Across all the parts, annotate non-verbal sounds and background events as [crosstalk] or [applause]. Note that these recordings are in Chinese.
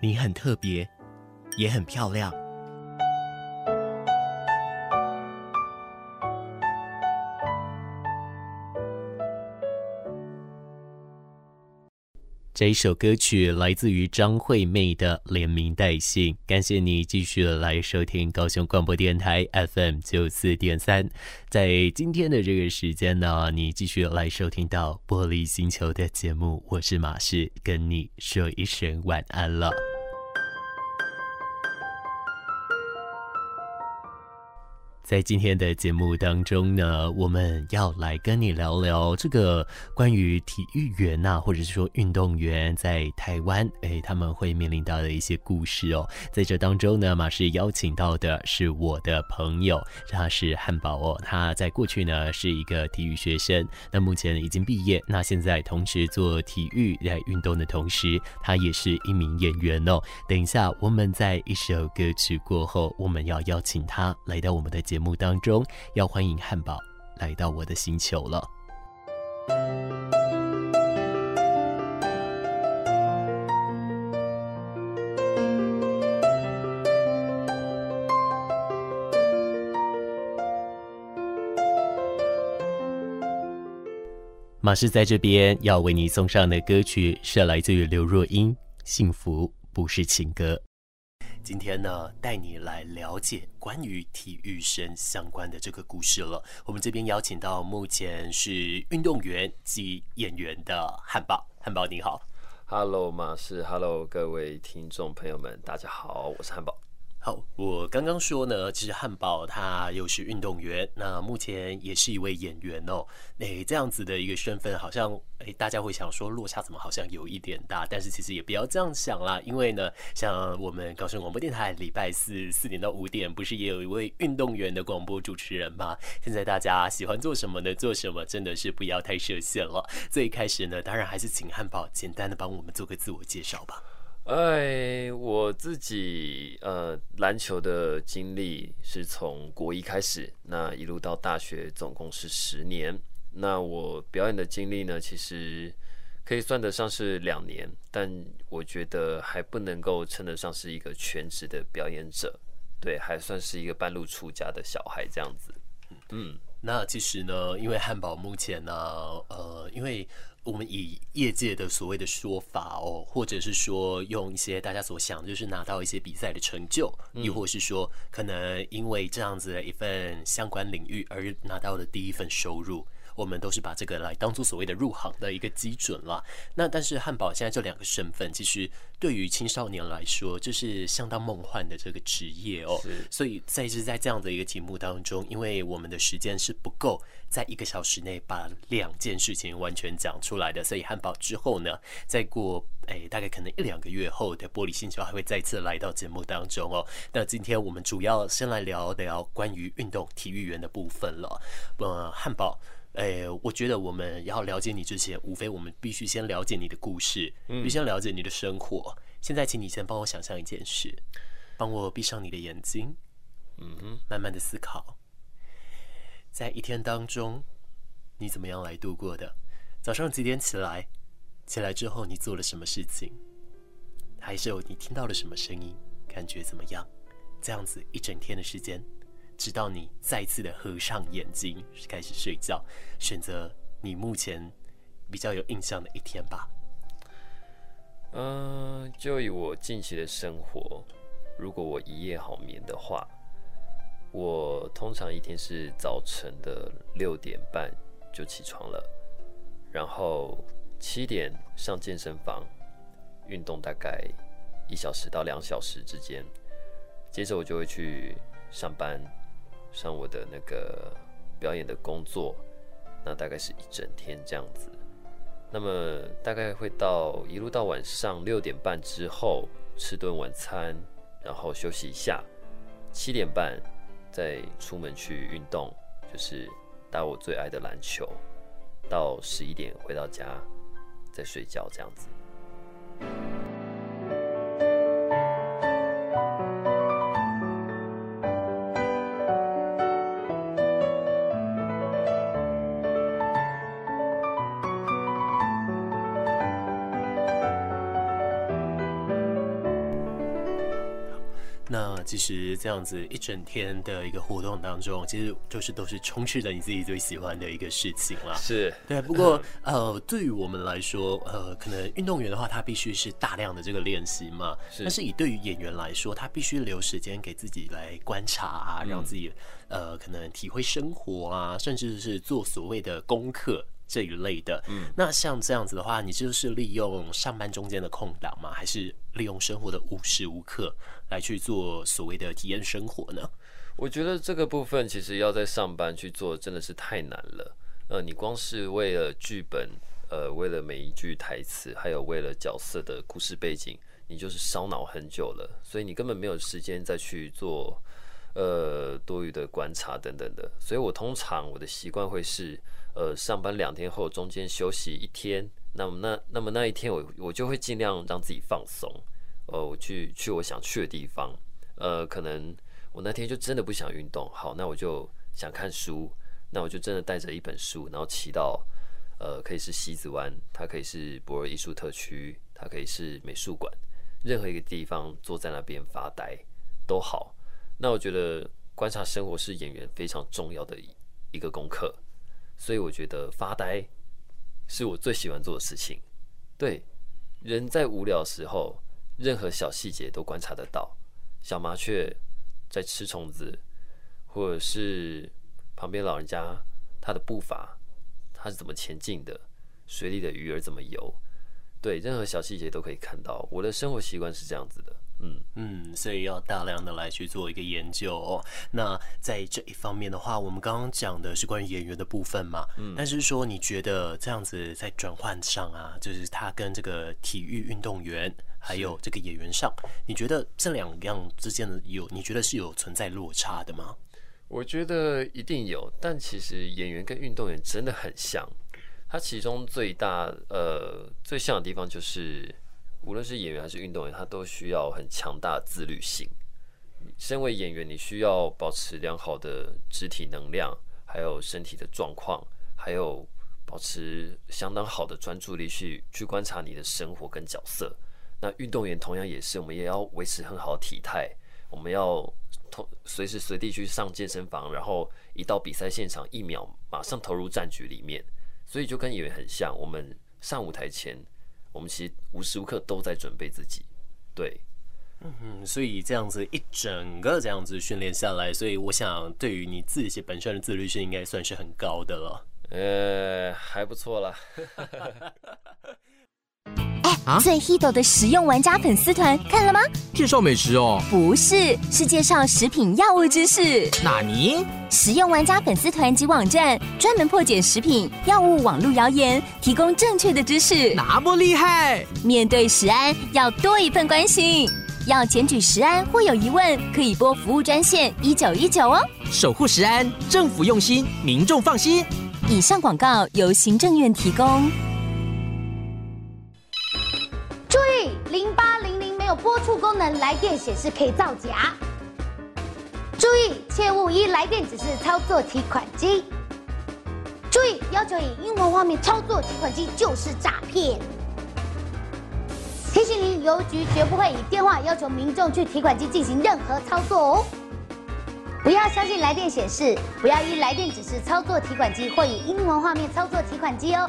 你很特别，也很漂亮。这一首歌曲来自于张惠妹的《连名带姓》，感谢你继续来收听高雄广播电台 FM 九四点三。在今天的这个时间呢，你继续来收听到《玻璃星球》的节目，我是马氏，跟你说一声晚安了。在今天的节目当中呢，我们要来跟你聊聊这个关于体育员呐、啊，或者是说运动员在台湾，哎，他们会面临到的一些故事哦。在这当中呢，马氏邀请到的是我的朋友，他是汉堡哦。他在过去呢是一个体育学生，那目前已经毕业，那现在同时做体育在运动的同时，他也是一名演员哦。等一下，我们在一首歌曲过后，我们要邀请他来到我们的节。节目当中要欢迎汉堡来到我的星球了。马氏在这边要为你送上的歌曲是来自于刘若英，《幸福不是情歌》。今天呢，带你来了解关于体育生相关的这个故事了。我们这边邀请到目前是运动员及演员的汉堡，汉堡你好，Hello 马氏，Hello 各位听众朋友们，大家好，我是汉堡。好，我刚刚说呢，其实汉堡他又是运动员，那目前也是一位演员哦。诶，这样子的一个身份，好像诶，大家会想说落差怎么好像有一点大，但是其实也不要这样想啦，因为呢，像我们高雄广播电台礼拜四四点到五点，不是也有一位运动员的广播主持人吗？现在大家喜欢做什么呢？做什么真的是不要太设限了。最开始呢，当然还是请汉堡简单的帮我们做个自我介绍吧。哎，我自己呃，篮球的经历是从国一开始，那一路到大学，总共是十年。那我表演的经历呢，其实可以算得上是两年，但我觉得还不能够称得上是一个全职的表演者，对，还算是一个半路出家的小孩这样子。嗯，那其实呢，因为汉堡目前呢，呃，因为。我们以业界的所谓的说法哦，或者是说用一些大家所想，就是拿到一些比赛的成就，亦或是说可能因为这样子的一份相关领域而拿到的第一份收入。我们都是把这个来当做所谓的入行的一个基准了。那但是汉堡现在这两个身份，其实对于青少年来说，就是相当梦幻的这个职业哦。所以在是在这样的一个题目当中，因为我们的时间是不够，在一个小时内把两件事情完全讲出来的。所以汉堡之后呢，再过哎大概可能一两个月后的玻璃星球还会再次来到节目当中哦。那今天我们主要先来聊聊关于运动体育员的部分了。呃，汉宝。哎，我觉得我们要了解你之前，无非我们必须先了解你的故事，必须先了解你的生活。现在，请你先帮我想象一件事，帮我闭上你的眼睛，嗯哼，慢慢的思考，在一天当中，你怎么样来度过的？早上几点起来？起来之后你做了什么事情？还是有你听到了什么声音？感觉怎么样？这样子一整天的时间。直到你再次的合上眼睛，开始睡觉，选择你目前比较有印象的一天吧。嗯、就以我近期的生活，如果我一夜好眠的话，我通常一天是早晨的六点半就起床了，然后七点上健身房运动，大概一小时到两小时之间，接着我就会去上班。上我的那个表演的工作，那大概是一整天这样子。那么大概会到一路到晚上六点半之后，吃顿晚餐，然后休息一下，七点半再出门去运动，就是打我最爱的篮球，到十一点回到家再睡觉这样子。其实这样子一整天的一个活动当中，其实就是都是充斥着你自己最喜欢的一个事情啦。是对。不过 [laughs] 呃，对于我们来说，呃，可能运动员的话，他必须是大量的这个练习嘛。是。但是以对于演员来说，他必须留时间给自己来观察啊，让自己呃可能体会生活啊，甚至是做所谓的功课。这一类的，嗯，那像这样子的话，你就是利用上班中间的空档吗？还是利用生活的无时无刻来去做所谓的体验生活呢？我觉得这个部分其实要在上班去做真的是太难了。呃，你光是为了剧本，呃，为了每一句台词，还有为了角色的故事背景，你就是烧脑很久了，所以你根本没有时间再去做呃多余的观察等等的。所以我通常我的习惯会是。呃，上班两天后，中间休息一天，那么那那么那一天我，我就会尽量让自己放松，呃，我去去我想去的地方，呃，可能我那天就真的不想运动，好，那我就想看书，那我就真的带着一本书，然后骑到，呃，可以是西子湾，它可以是博尔艺术特区，它可以是美术馆，任何一个地方坐在那边发呆都好。那我觉得观察生活是演员非常重要的一个功课。所以我觉得发呆是我最喜欢做的事情。对，人在无聊时候，任何小细节都观察得到。小麻雀在吃虫子，或者是旁边老人家他的步伐，他是怎么前进的？水里的鱼儿怎么游？对，任何小细节都可以看到。我的生活习惯是这样子的。嗯嗯，所以要大量的来去做一个研究哦。那在这一方面的话，我们刚刚讲的是关于演员的部分嘛。嗯，但是说你觉得这样子在转换上啊，就是他跟这个体育运动员还有这个演员上，你觉得这两样之间的有，你觉得是有存在落差的吗？我觉得一定有，但其实演员跟运动员真的很像。他其中最大呃最像的地方就是。无论是演员还是运动员，他都需要很强大的自律性。身为演员，你需要保持良好的肢体能量，还有身体的状况，还有保持相当好的专注力去去观察你的生活跟角色。那运动员同样也是，我们也要维持很好的体态，我们要同随时随地去上健身房，然后一到比赛现场，一秒马上投入战局里面。所以就跟演员很像，我们上舞台前。我们其实无时无刻都在准备自己，对，嗯哼，所以这样子一整个这样子训练下来，所以我想对于你自己本身的自律性应该算是很高的了，呃，还不错啦。[laughs] 啊、最 hit 的食用玩家粉丝团看了吗？介绍美食哦？不是，是介绍食品药物知识。哪尼？食用玩家粉丝团及网站专门破解食品药物网络谣言，提供正确的知识。那么厉害！面对食安，要多一份关心。要检举食安或有疑问，可以拨服务专线一九一九哦。守护食安，政府用心，民众放心。以上广告由行政院提供。注意零八零零没有播出功能，来电显示可以造假。注意，切勿依来电指示操作提款机。注意，要求以英文画面操作提款机就是诈骗。提醒您，邮局绝不会以电话要求民众去提款机进行任何操作哦。不要相信来电显示，不要依来电指示操作提款机或以英文画面操作提款机哦。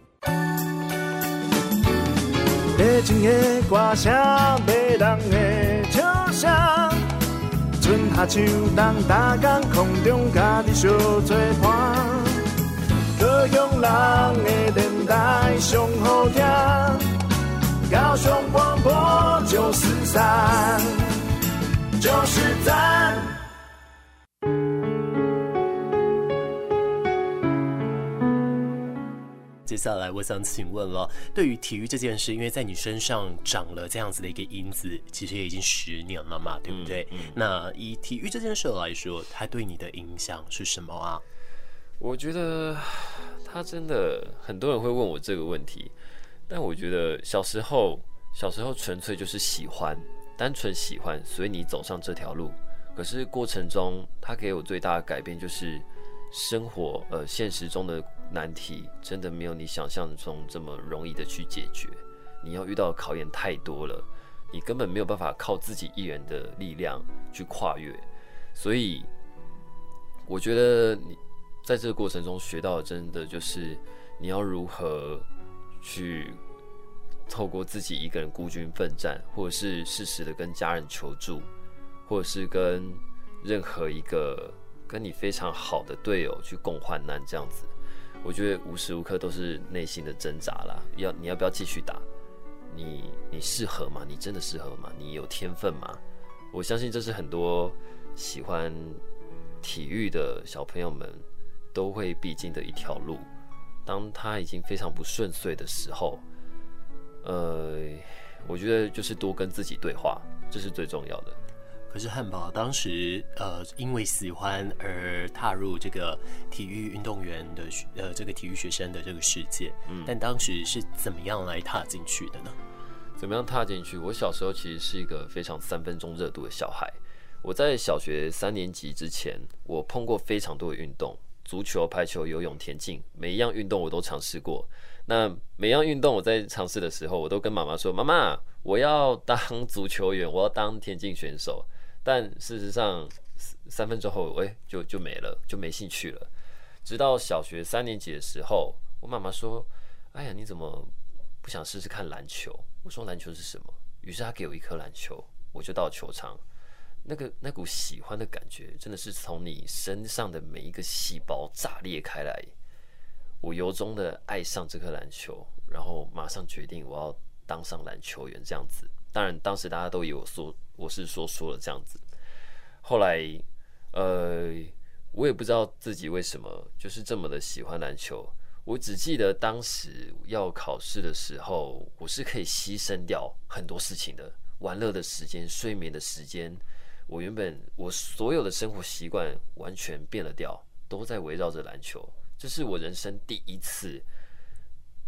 北京的歌声，马人的笑声，春夏秋冬，逐天空中家己相作伴。高雄人的电台上好听，高雄广播九四三，九四三。接下来，我想请问了，对于体育这件事，因为在你身上长了这样子的一个因子，其实也已经十年了嘛，对不对？嗯嗯、那以体育这件事来说，它对你的影响是什么啊？我觉得他真的很多人会问我这个问题，但我觉得小时候，小时候纯粹就是喜欢，单纯喜欢，所以你走上这条路。可是过程中，他给我最大的改变就是生活，呃，现实中的。难题真的没有你想象中这么容易的去解决，你要遇到的考验太多了，你根本没有办法靠自己一人的力量去跨越。所以，我觉得你在这个过程中学到的，真的就是你要如何去透过自己一个人孤军奋战，或者是适时的跟家人求助，或者是跟任何一个跟你非常好的队友去共患难，这样子。我觉得无时无刻都是内心的挣扎啦，要你要不要继续打？你你适合吗？你真的适合吗？你有天分吗？我相信这是很多喜欢体育的小朋友们都会必经的一条路。当他已经非常不顺遂的时候，呃，我觉得就是多跟自己对话，这是最重要的。可是汉堡当时呃，因为喜欢而踏入这个体育运动员的呃这个体育学生的这个世界，嗯，但当时是怎么样来踏进去的呢？怎么样踏进去？我小时候其实是一个非常三分钟热度的小孩。我在小学三年级之前，我碰过非常多的运动，足球、排球、游泳、田径，每一样运动我都尝试过。那每样运动我在尝试的时候，我都跟妈妈说：“妈妈，我要当足球员，我要当田径选手。”但事实上，三分钟后，哎，就就没了，就没兴趣了。直到小学三年级的时候，我妈妈说：“哎呀，你怎么不想试试看篮球？”我说：“篮球是什么？”于是她给我一颗篮球，我就到球场。那个那股喜欢的感觉，真的是从你身上的每一个细胞炸裂开来。我由衷的爱上这颗篮球，然后马上决定我要当上篮球员，这样子。当然，当时大家都以我说我是说说了这样子。后来，呃，我也不知道自己为什么就是这么的喜欢篮球。我只记得当时要考试的时候，我是可以牺牲掉很多事情的，玩乐的时间、睡眠的时间。我原本我所有的生活习惯完全变了调，都在围绕着篮球。这是我人生第一次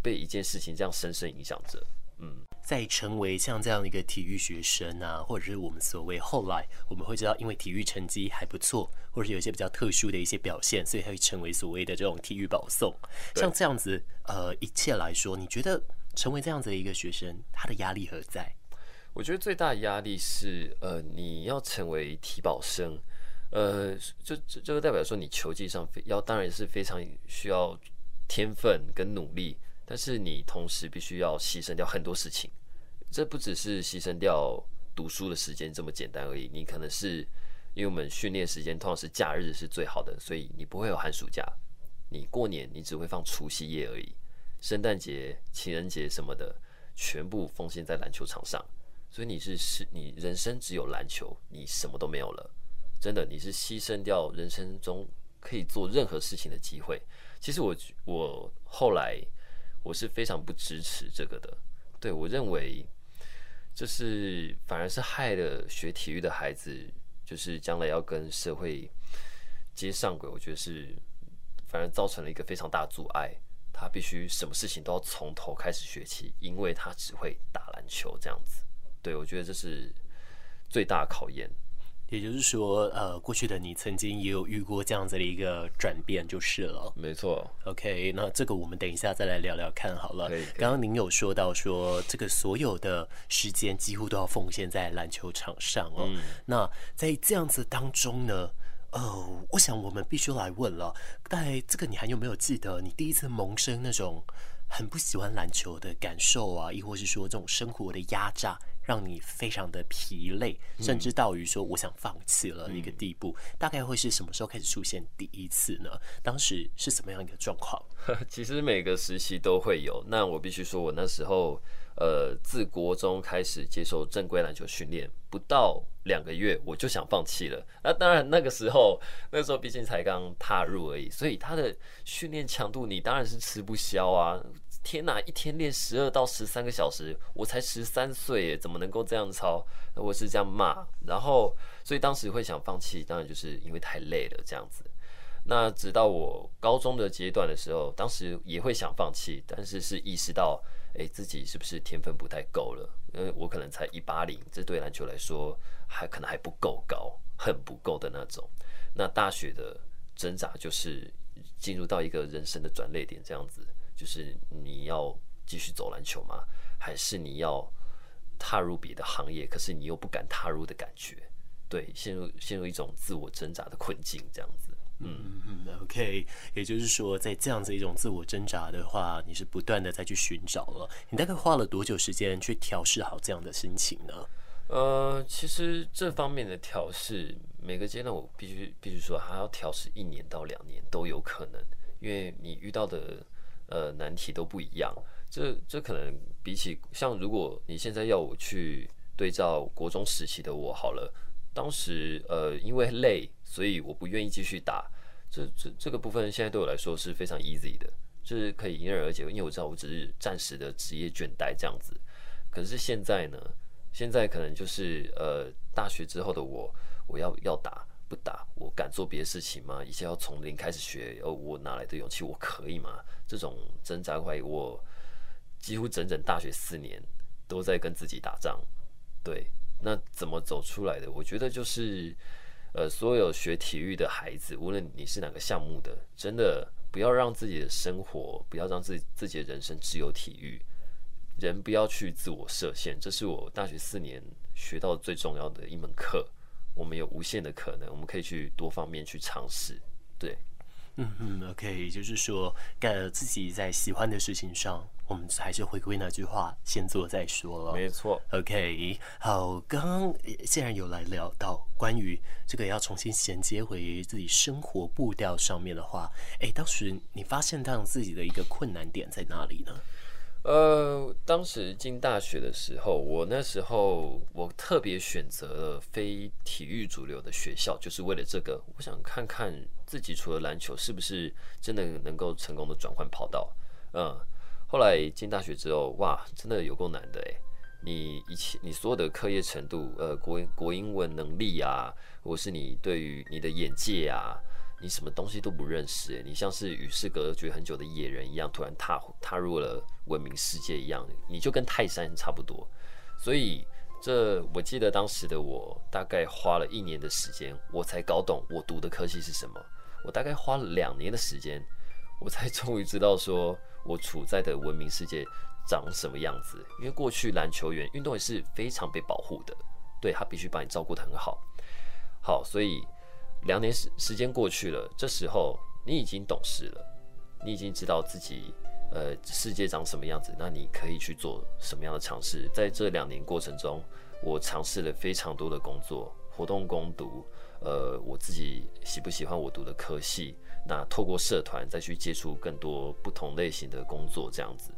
被一件事情这样深深影响着。嗯。在成为像这样的一个体育学生啊，或者是我们所谓后来我们会知道，因为体育成绩还不错，或者是有一些比较特殊的一些表现，所以会成为所谓的这种体育保送。像这样子，呃，一切来说，你觉得成为这样子的一个学生，他的压力何在？我觉得最大的压力是，呃，你要成为体保生，呃，就这这个代表说你球技上要当然是非常需要天分跟努力。但是你同时必须要牺牲掉很多事情，这不只是牺牲掉读书的时间这么简单而已。你可能是因为我们训练时间通常是假日是最好的，所以你不会有寒暑假。你过年你只会放除夕夜而已，圣诞节、情人节什么的全部奉献在篮球场上。所以你是是，你人生只有篮球，你什么都没有了。真的，你是牺牲掉人生中可以做任何事情的机会。其实我我后来。我是非常不支持这个的，对，我认为，就是反而是害了学体育的孩子，就是将来要跟社会接上轨，我觉得是反而造成了一个非常大的阻碍。他必须什么事情都要从头开始学起，因为他只会打篮球这样子。对，我觉得这是最大的考验。也就是说，呃，过去的你曾经也有遇过这样子的一个转变，就是了。没错。OK，那这个我们等一下再来聊聊看好了。刚刚您有说到说，这个所有的时间几乎都要奉献在篮球场上哦。嗯。那在这样子当中呢，呃，我想我们必须来问了，在这个你还有没有记得你第一次萌生那种很不喜欢篮球的感受啊，亦或是说这种生活的压榨，让你非常的疲累，甚至到于说我想放弃了一个地步，嗯、大概会是什么时候开始出现第一次呢？当时是什么样一个状况？[laughs] 其实每个时期都会有。那我必须说，我那时候。呃，自国中开始接受正规篮球训练，不到两个月我就想放弃了。那当然，那个时候，那时候毕竟才刚踏入而已，所以他的训练强度你当然是吃不消啊！天哪，一天练十二到十三个小时，我才十三岁，怎么能够这样操？我是这样骂，然后所以当时会想放弃，当然就是因为太累了这样子。那直到我高中的阶段的时候，当时也会想放弃，但是是意识到。诶、自己是不是天分不太够了？因为我可能才一八零，这对篮球来说还可能还不够高，很不够的那种。那大学的挣扎就是进入到一个人生的转捩点，这样子，就是你要继续走篮球吗？还是你要踏入别的行业？可是你又不敢踏入的感觉，对，陷入陷入一种自我挣扎的困境，这样子。嗯嗯嗯，OK，也就是说，在这样子一种自我挣扎的话，你是不断的再去寻找了。你大概花了多久时间去调试好这样的心情呢？呃，其实这方面的调试，每个阶段我必须必须说，还要调试一年到两年都有可能，因为你遇到的呃难题都不一样。这这可能比起像如果你现在要我去对照国中时期的我好了，当时呃因为累。所以我不愿意继续打，这这这个部分现在对我来说是非常 easy 的，就是可以迎刃而解，因为我知道我只是暂时的职业倦怠这样子。可是现在呢，现在可能就是呃大学之后的我，我要要打不打，我敢做别的事情吗？一切要从零开始学，哦，我哪来的勇气？我可以吗？这种挣扎怀疑，我几乎整整大学四年都在跟自己打仗。对，那怎么走出来的？我觉得就是。呃，所有学体育的孩子，无论你是哪个项目的，真的不要让自己的生活，不要让自己自己的人生只有体育。人不要去自我设限，这是我大学四年学到最重要的一门课。我们有无限的可能，我们可以去多方面去尝试。对。嗯嗯，OK，就是说，干自己在喜欢的事情上，我们还是回归那句话，先做再说了。没错，OK，好，刚刚既然有来聊到关于这个要重新衔接回自己生活步调上面的话，哎，当时你发现到自己的一个困难点在哪里呢？呃，当时进大学的时候，我那时候我特别选择了非体育主流的学校，就是为了这个，我想看看自己除了篮球是不是真的能够成功的转换跑道。嗯，后来进大学之后，哇，真的有够难的诶，你一切你所有的课业程度，呃，国国英文能力啊，或是你对于你的眼界啊。你什么东西都不认识，你像是与世隔绝很久的野人一样，突然踏踏入了文明世界一样，你就跟泰山差不多。所以这我记得当时的我，大概花了一年的时间，我才搞懂我读的科系是什么。我大概花了两年的时间，我才 [laughs] 终于知道说我处在的文明世界长什么样子。因为过去篮球员、运动员是非常被保护的，对，他必须把你照顾得很好。好，所以。两年时时间过去了，这时候你已经懂事了，你已经知道自己呃世界长什么样子，那你可以去做什么样的尝试。在这两年过程中，我尝试了非常多的工作，活动攻读，呃，我自己喜不喜欢我读的科系？那透过社团再去接触更多不同类型的工作，这样子。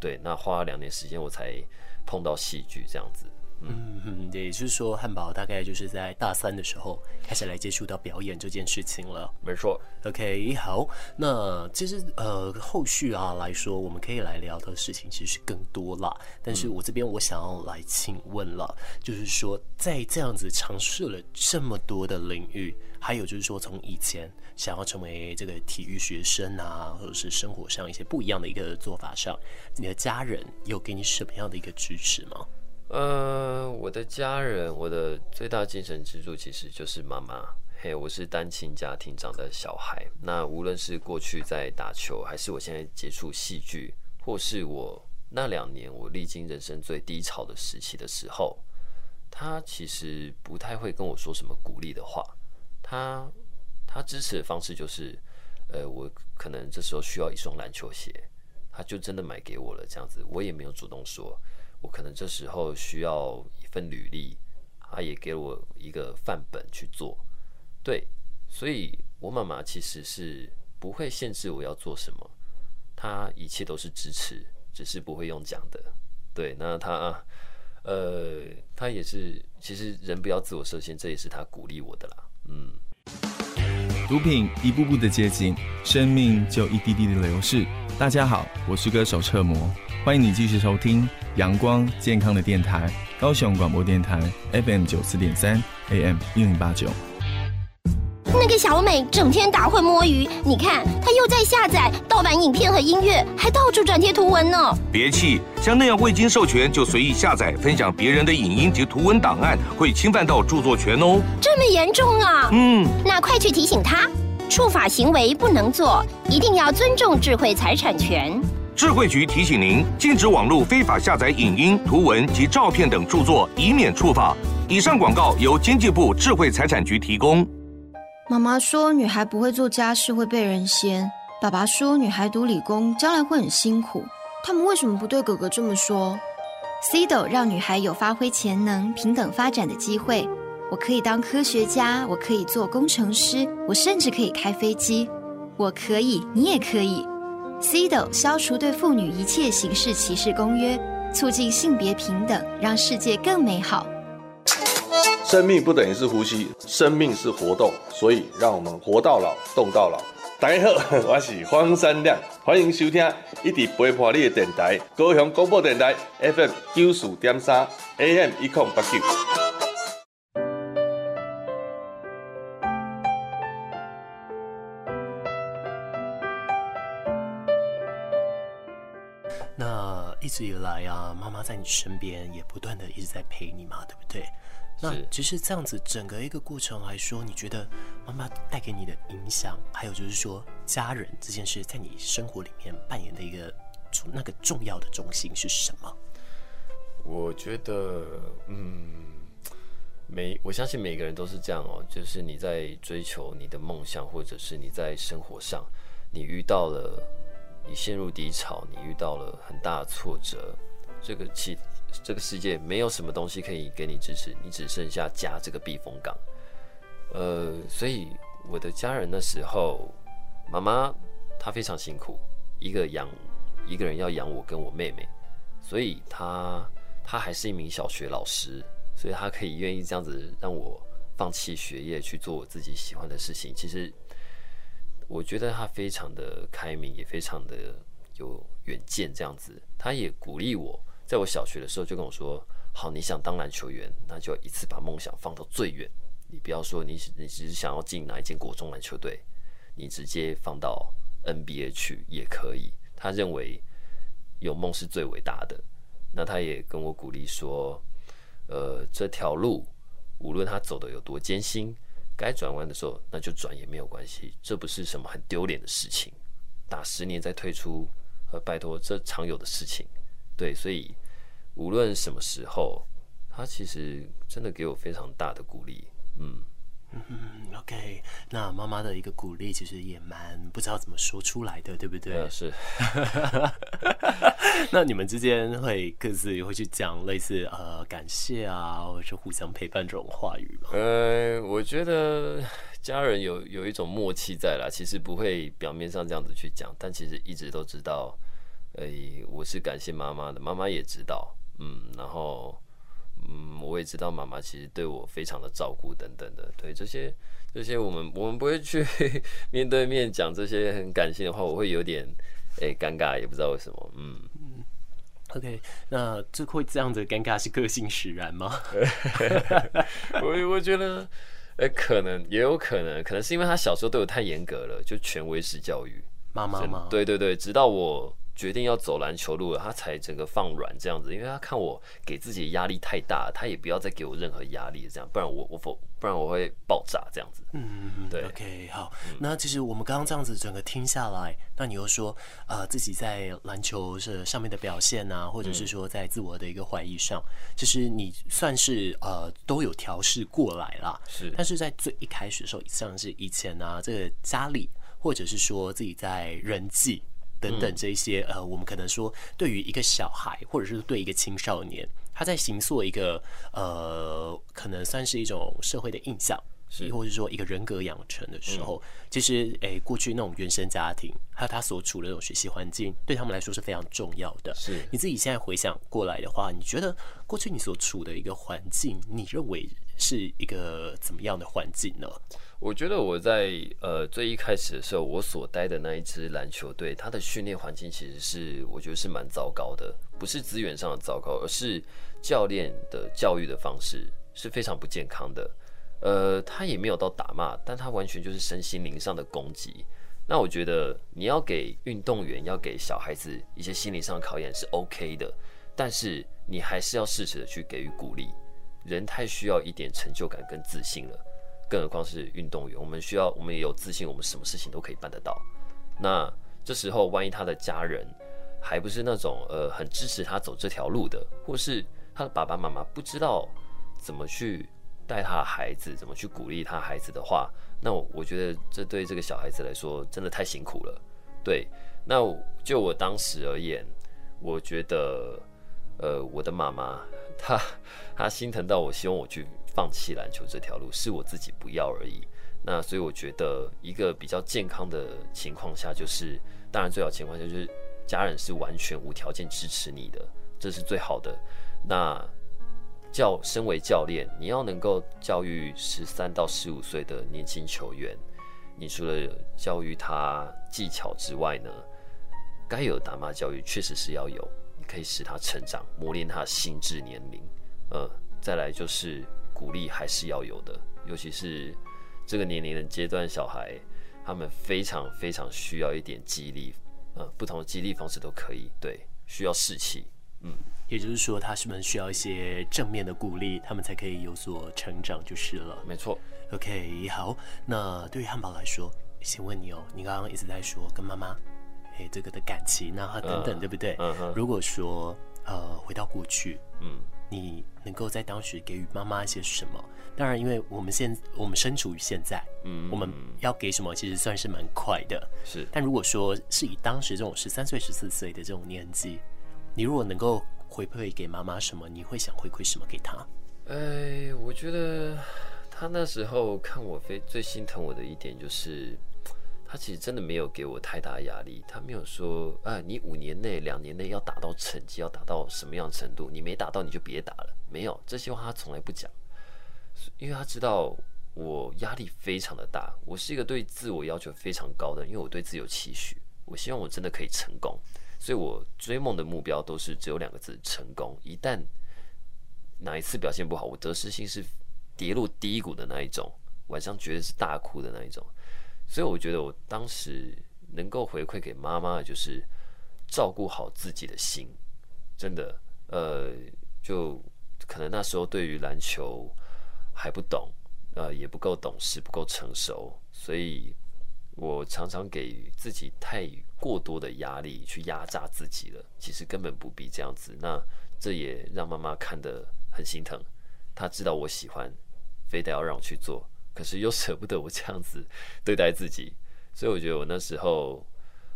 对，那花了两年时间，我才碰到戏剧这样子。嗯嗯，也就是说，汉堡大概就是在大三的时候开始来接触到表演这件事情了。没错。OK，好，那其实呃后续啊来说，我们可以来聊的事情其实更多啦。但是我这边我想要来请问了，嗯、就是说在这样子尝试了这么多的领域，还有就是说从以前想要成为这个体育学生啊，或者是生活上一些不一样的一个做法上，你的家人有给你什么样的一个支持吗？呃，我的家人，我的最大精神支柱其实就是妈妈。嘿，我是单亲家庭长的小孩。那无论是过去在打球，还是我现在接触戏剧，或是我那两年我历经人生最低潮的时期的时候，他其实不太会跟我说什么鼓励的话。他他支持的方式就是，呃，我可能这时候需要一双篮球鞋。他就真的买给我了，这样子我也没有主动说，我可能这时候需要一份履历，他也给我一个范本去做，对，所以我妈妈其实是不会限制我要做什么，她一切都是支持，只是不会用讲的，对，那她呃，她也是，其实人不要自我设限，这也是她鼓励我的啦，嗯。毒品一步步的接近，生命就一滴滴的流逝。大家好，我是歌手彻摩，欢迎你继续收听阳光健康的电台——高雄广播电台 FM 九四点三 AM 一零八九。那个小美整天打混摸鱼，你看她又在下载盗版影片和音乐，还到处转贴图文呢。别气，像那样未经授权就随意下载、分享别人的影音及图文档案，会侵犯到著作权哦。这么严重啊？嗯，那快去提醒她，触法行为不能做，一定要尊重智慧财产权。智慧局提醒您，禁止网络非法下载影音、图文及照片等著作，以免触法。以上广告由经济部智慧财产局提供。妈妈说，女孩不会做家事会被人嫌。爸爸说，女孩读理工将来会很辛苦。他们为什么不对哥哥这么说？CDO 让女孩有发挥潜能、平等发展的机会。我可以当科学家，我可以做工程师，我甚至可以开飞机。我可以，你也可以。CDO 消除对妇女一切形式歧视公约，促进性别平等，让世界更美好。生命不等于是呼吸，生命是活动，所以让我们活到老，动到老。大家好，我是黄山亮，欢迎收听一直陪伴你的电台——高雄广播电台 FM 九四点三 AM 一零八九。直以来啊，妈妈在你身边也不断的一直在陪你嘛，对不对？那其实这样子整个一个过程来说，你觉得妈妈带给你的影响，还有就是说家人这件事在你生活里面扮演的一个那个重要的中心是什么？我觉得，嗯，每我相信每个人都是这样哦，就是你在追求你的梦想，或者是你在生活上，你遇到了，你陷入低潮，你遇到了很大的挫折，这个其。这个世界没有什么东西可以给你支持，你只剩下家这个避风港。呃，所以我的家人那时候，妈妈她非常辛苦，一个养一个人要养我跟我妹妹，所以她她还是一名小学老师，所以她可以愿意这样子让我放弃学业去做我自己喜欢的事情。其实我觉得他非常的开明，也非常的有远见，这样子，他也鼓励我。在我小学的时候就跟我说：“好，你想当篮球员，那就一次把梦想放到最远。你不要说你你只是想要进哪一间国中篮球队，你直接放到 NBA 去也可以。”他认为有梦是最伟大的。那他也跟我鼓励说：“呃，这条路无论他走的有多艰辛，该转弯的时候那就转也没有关系，这不是什么很丢脸的事情。打十年再退出，呃，拜托，这常有的事情。”对，所以无论什么时候，他其实真的给我非常大的鼓励。嗯嗯，OK，那妈妈的一个鼓励其实也蛮不知道怎么说出来的，对不对？是。那你们之间会各自会去讲类似呃感谢啊，或者是互相陪伴这种话语吗？呃，我觉得家人有有一种默契在啦，其实不会表面上这样子去讲，但其实一直都知道。哎，我是感谢妈妈的，妈妈也知道，嗯，然后，嗯，我也知道妈妈其实对我非常的照顾等等的，对这些这些我们我们不会去 [laughs] 面对面讲这些很感性的话，我会有点诶尴尬，也不知道为什么，嗯嗯，OK，那这会这样的尴尬是个性使然吗？[laughs] 我我觉得，哎，可能也有可能，可能是因为他小时候对我太严格了，就权威式教育，妈妈吗？对对对，直到我。决定要走篮球路了，他才整个放软这样子，因为他看我给自己的压力太大，他也不要再给我任何压力，这样，不然我我否不然我会爆炸这样子。嗯，对。OK，好，那其实我们刚刚这样子整个听下来，那你又说呃自己在篮球是上面的表现啊，或者是说在自我的一个怀疑上，其实你算是呃都有调试过来啦。是，但是在最一开始的时候，像是以前啊，这个家里或者是说自己在人际。等等这一些，呃，我们可能说对于一个小孩或者是对一个青少年，他在形塑一个呃，可能算是一种社会的印象。是，或者说一个人格养成的时候，嗯、其实诶、欸，过去那种原生家庭，还有他所处的那种学习环境，对他们来说是非常重要的。是，你自己现在回想过来的话，你觉得过去你所处的一个环境，你认为是一个怎么样的环境呢？我觉得我在呃最一开始的时候，我所待的那一支篮球队，它的训练环境其实是我觉得是蛮糟糕的，不是资源上的糟糕，而是教练的教育的方式是非常不健康的。呃，他也没有到打骂，但他完全就是身心灵上的攻击。那我觉得你要给运动员，要给小孩子一些心理上的考验是 OK 的，但是你还是要适时的去给予鼓励。人太需要一点成就感跟自信了，更何况是运动员，我们需要，我们也有自信，我们什么事情都可以办得到。那这时候，万一他的家人还不是那种呃很支持他走这条路的，或是他的爸爸妈妈不知道怎么去。带他的孩子怎么去鼓励他孩子的话，那我我觉得这对这个小孩子来说真的太辛苦了。对，那就我当时而言，我觉得，呃，我的妈妈他他心疼到我希望我去放弃篮球这条路，是我自己不要而已。那所以我觉得一个比较健康的情况下，就是当然最好情况下就是家人是完全无条件支持你的，这是最好的。那。教身为教练，你要能够教育十三到十五岁的年轻球员，你除了教育他技巧之外呢，该有的打骂教育确实是要有，可以使他成长，磨练他的心智年龄。呃，再来就是鼓励还是要有的，尤其是这个年龄的阶段，小孩他们非常非常需要一点激励，呃，不同的激励方式都可以，对，需要士气，嗯。也就是说，他是不是需要一些正面的鼓励，他们才可以有所成长，就是了。没错。OK，好。那对于汉堡来说，先问你哦，你刚刚一直在说跟妈妈，这个的感情啊，等等，uh, 对不对？如果说呃，回到过去，嗯，你能够在当时给予妈妈一些什么？当然，因为我们现我们身处于现在，嗯，我们要给什么，其实算是蛮快的。是。但如果说是以当时这种十三岁、十四岁的这种年纪，你如果能够回馈给妈妈什么？你会想回馈什么给她？哎，我觉得他那时候看我非最心疼我的一点就是，他其实真的没有给我太大压力。他没有说，啊，你五年内、两年内要达到成绩，要达到什么样程度？你没达到你就别打了。没有这些话，他从来不讲，因为他知道我压力非常的大。我是一个对自我要求非常高的，因为我对自己有期许，我希望我真的可以成功。所以我追梦的目标都是只有两个字：成功。一旦哪一次表现不好，我得失心是跌入低谷的那一种，晚上绝对是大哭的那一种。所以我觉得我当时能够回馈给妈妈的就是照顾好自己的心，真的，呃，就可能那时候对于篮球还不懂，呃，也不够懂事，不够成熟，所以我常常给自己太过多的压力去压榨自己了，其实根本不必这样子。那这也让妈妈看得很心疼，她知道我喜欢，非得要让我去做，可是又舍不得我这样子对待自己，所以我觉得我那时候，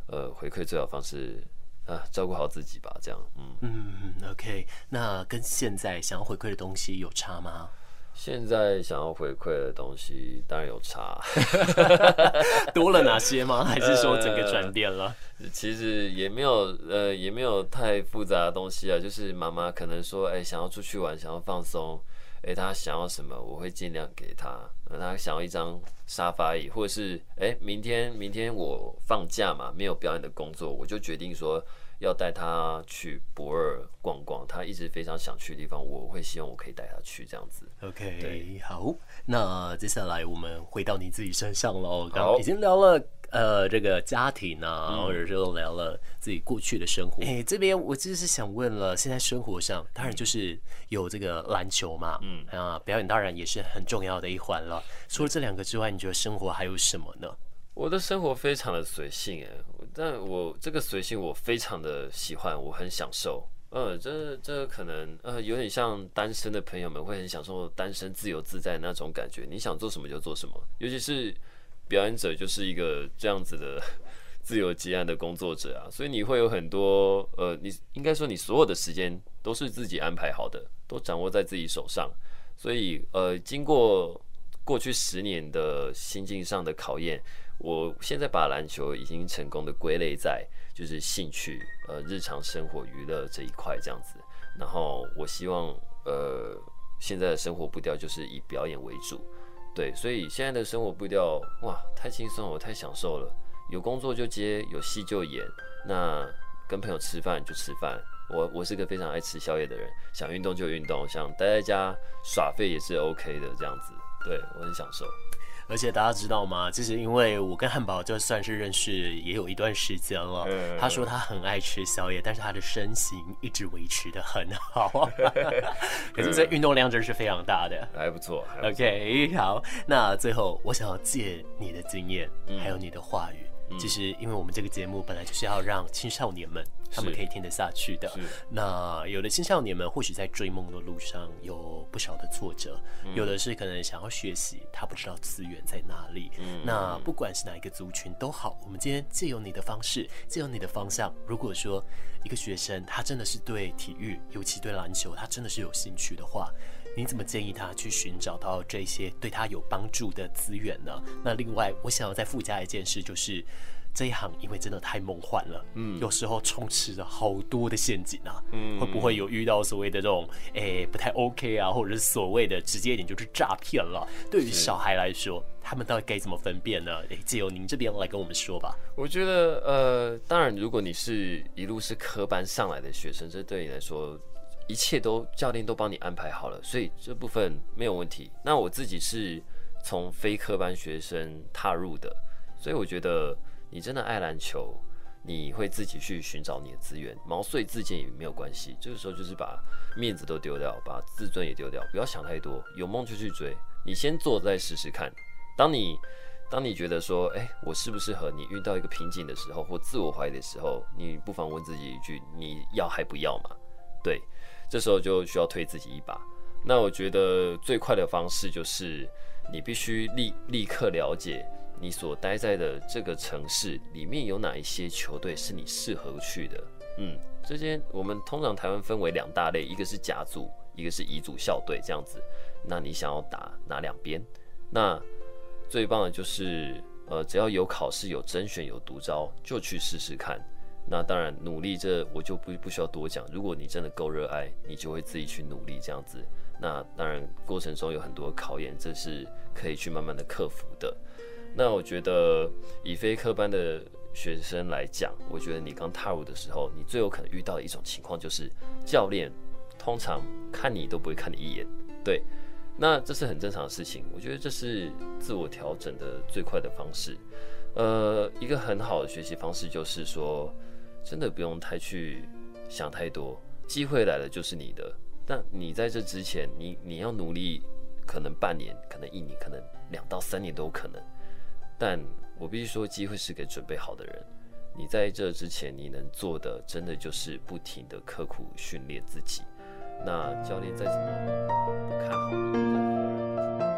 呃，回馈最好方式啊，照顾好自己吧，这样，嗯嗯，OK。那跟现在想要回馈的东西有差吗？现在想要回馈的东西当然有差 [laughs] [laughs] 多了哪些吗？还是说整个转变了？呃，其实也没有，呃，也没有太复杂的东西啊。就是妈妈可能说，哎、欸，想要出去玩，想要放松，哎、欸，他想要什么，我会尽量给他。他想要一张沙发椅，或者是，哎、欸，明天明天我放假嘛，没有表演的工作，我就决定说。要带他去博尔逛逛，他一直非常想去的地方，我会希望我可以带他去这样子。OK，对好，那接下来我们回到你自己身上喽。刚刚已经聊了呃这个家庭啊，嗯、或者说聊了自己过去的生活。哎、欸，这边我就是想问了，现在生活上当然就是有这个篮球嘛，嗯啊，表演当然也是很重要的一环了。除了这两个之外，你觉得生活还有什么呢？我的生活非常的随性哎，但我这个随性我非常的喜欢，我很享受。呃，这这可能呃有点像单身的朋友们会很享受单身自由自在那种感觉，你想做什么就做什么。尤其是表演者就是一个这样子的 [laughs] 自由接案的工作者啊，所以你会有很多呃，你应该说你所有的时间都是自己安排好的，都掌握在自己手上。所以呃，经过过去十年的心境上的考验，我现在把篮球已经成功的归类在就是兴趣呃日常生活娱乐这一块这样子。然后我希望呃现在的生活步调就是以表演为主。对，所以现在的生活步调哇，太轻松，我太享受了。有工作就接，有戏就演。那跟朋友吃饭就吃饭。我我是个非常爱吃宵夜的人，想运动就运动，想待在家耍废也是 OK 的这样子。对，我很享受。而且大家知道吗？就是因为我跟汉堡就算是认识也有一段时间了。他说他很爱吃宵夜，但是他的身形一直维持的很好。[laughs] 可是这运动量真是非常大的，还不错。OK，好，那最后我想要借你的经验，还有你的话语，其实因为我们这个节目本来就是要让青少年们。他们可以听得下去的。那有的青少年们或许在追梦的路上有不少的挫折，嗯、有的是可能想要学习，他不知道资源在哪里。嗯、那不管是哪一个族群都好，我们今天借由你的方式，借由你的方向，如果说一个学生他真的是对体育，尤其对篮球，他真的是有兴趣的话，你怎么建议他去寻找到这些对他有帮助的资源呢？那另外，我想要再附加一件事，就是。这一行因为真的太梦幻了，嗯，有时候充斥着好多的陷阱啊，嗯，会不会有遇到所谓的这种诶、欸、不太 OK 啊，或者是所谓的直接一点就是诈骗了？对于小孩来说，他们到底该怎么分辨呢？诶、欸，借由您这边来跟我们说吧。我觉得呃，当然，如果你是一路是科班上来的学生，这对你来说一切都教练都帮你安排好了，所以这部分没有问题。那我自己是从非科班学生踏入的，所以我觉得。你真的爱篮球，你会自己去寻找你的资源，毛遂自荐也没有关系。这个时候就是把面子都丢掉，把自尊也丢掉，不要想太多，有梦就去追。你先做再试试看。当你当你觉得说，哎、我适不适合？你遇到一个瓶颈的时候，或自我怀疑的时候，你不妨问自己一句：你要还不要嘛？对，这时候就需要推自己一把。那我觉得最快的方式就是，你必须立立刻了解。你所待在的这个城市里面有哪一些球队是你适合去的？嗯，这些我们通常台湾分为两大类，一个是甲组，一个是乙组校队这样子。那你想要打哪两边？那最棒的就是，呃，只要有考试、有甄选、有独招，就去试试看。那当然努力，这我就不不需要多讲。如果你真的够热爱，你就会自己去努力这样子。那当然过程中有很多考验，这是可以去慢慢的克服的。那我觉得，以非科班的学生来讲，我觉得你刚踏入的时候，你最有可能遇到的一种情况就是，教练通常看你都不会看你一眼，对，那这是很正常的事情。我觉得这是自我调整的最快的方式。呃，一个很好的学习方式就是说，真的不用太去想太多，机会来了就是你的。但你在这之前，你你要努力，可能半年，可能一年，可能两到三年都有可能。但我必须说，机会是给准备好的人。你在这之前，你能做的，真的就是不停的刻苦训练自己。那教练再怎么不看好你。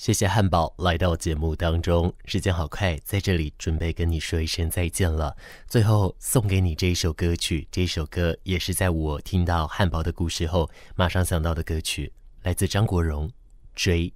谢谢汉堡来到节目当中，时间好快，在这里准备跟你说一声再见了。最后送给你这一首歌曲，这首歌也是在我听到汉堡的故事后马上想到的歌曲，来自张国荣《追》。